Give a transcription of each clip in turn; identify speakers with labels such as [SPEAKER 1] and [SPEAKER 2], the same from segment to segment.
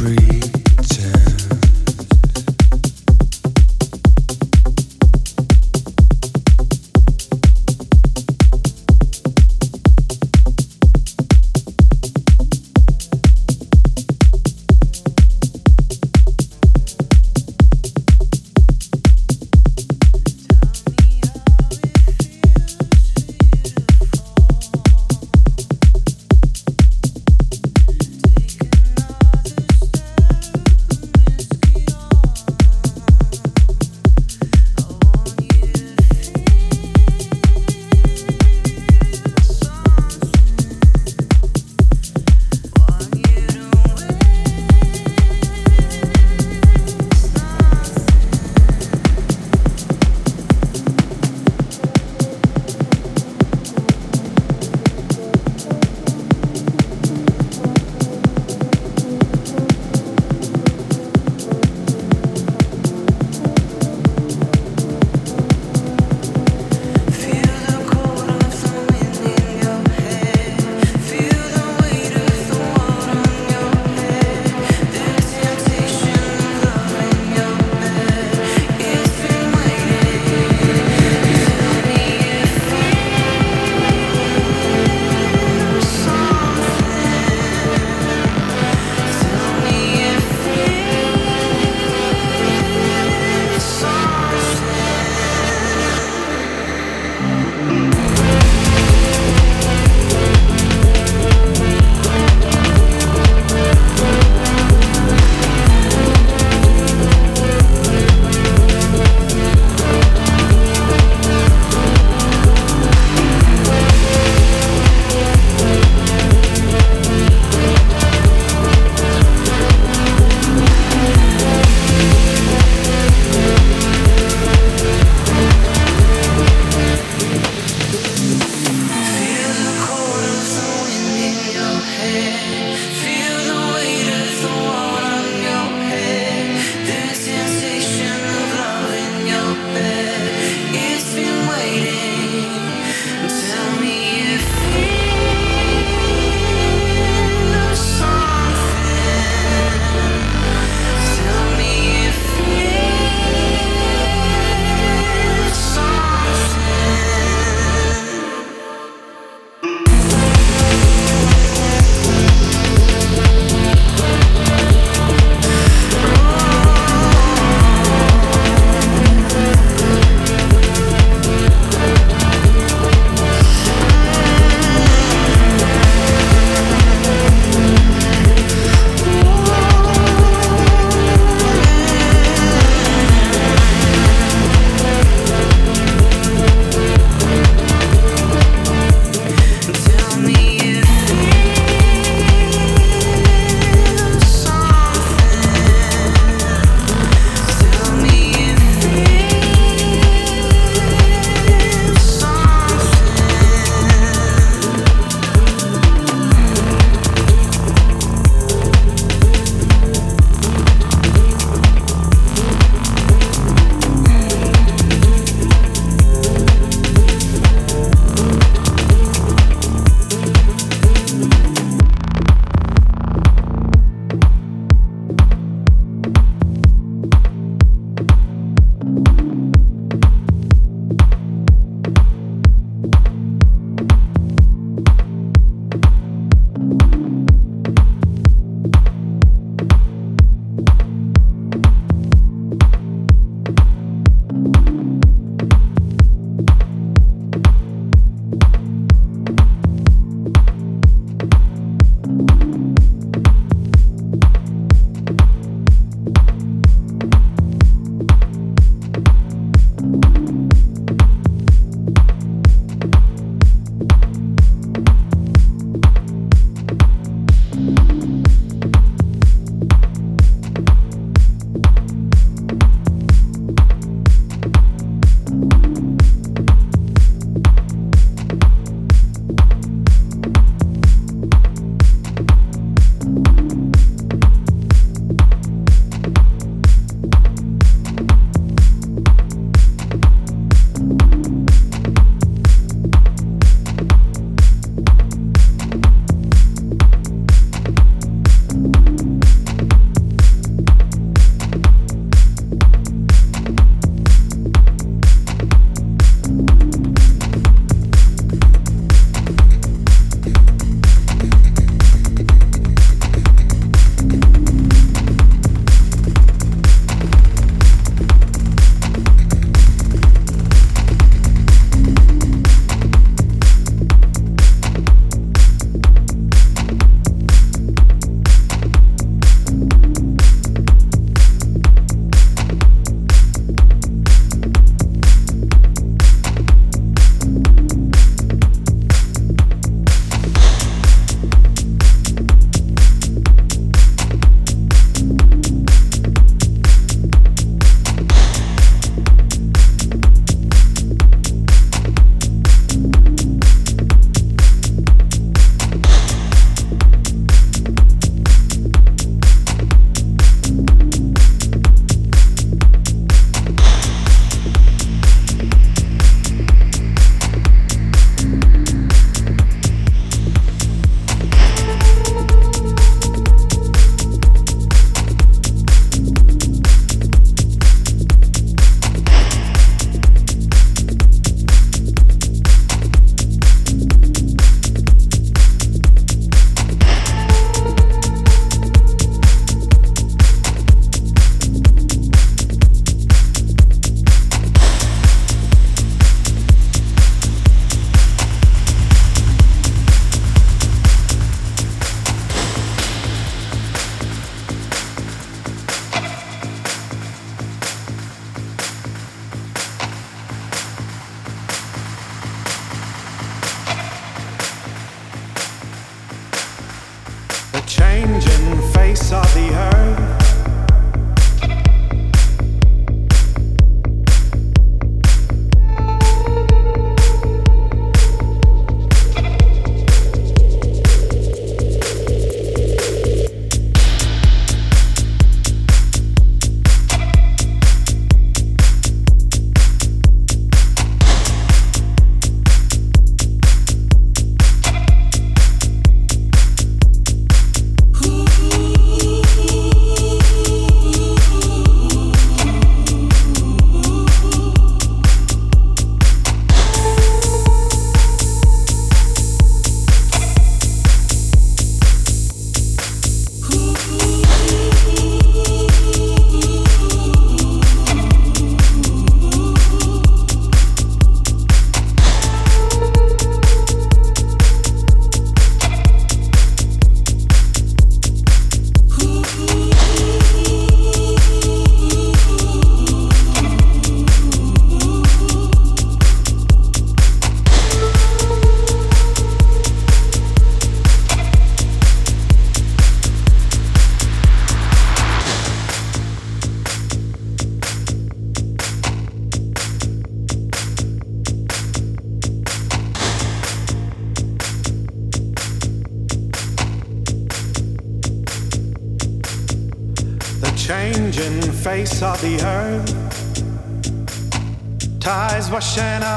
[SPEAKER 1] free. Tides washing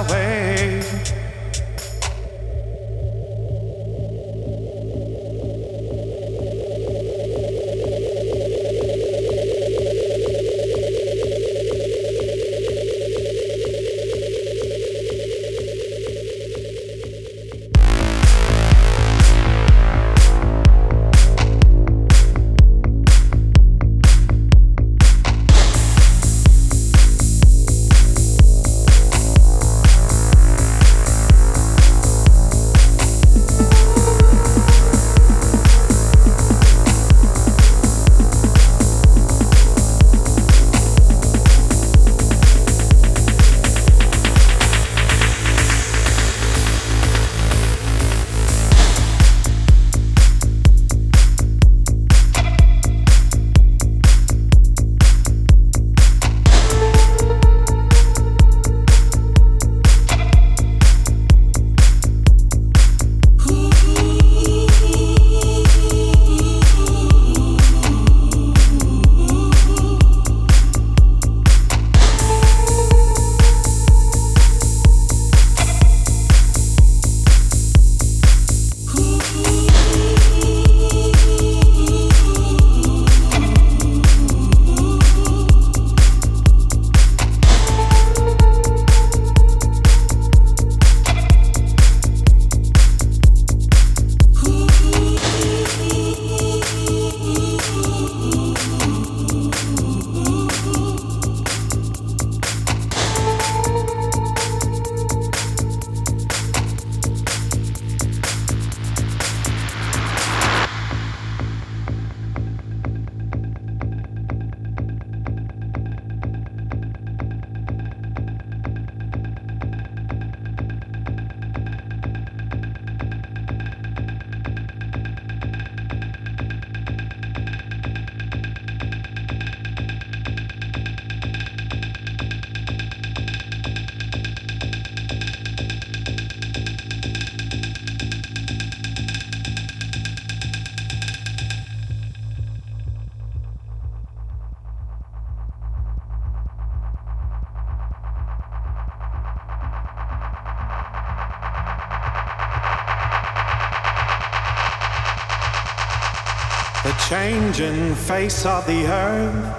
[SPEAKER 1] face of the earth,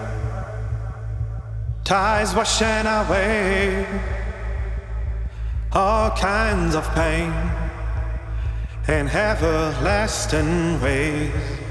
[SPEAKER 1] tides washing away all kinds of pain in everlasting ways.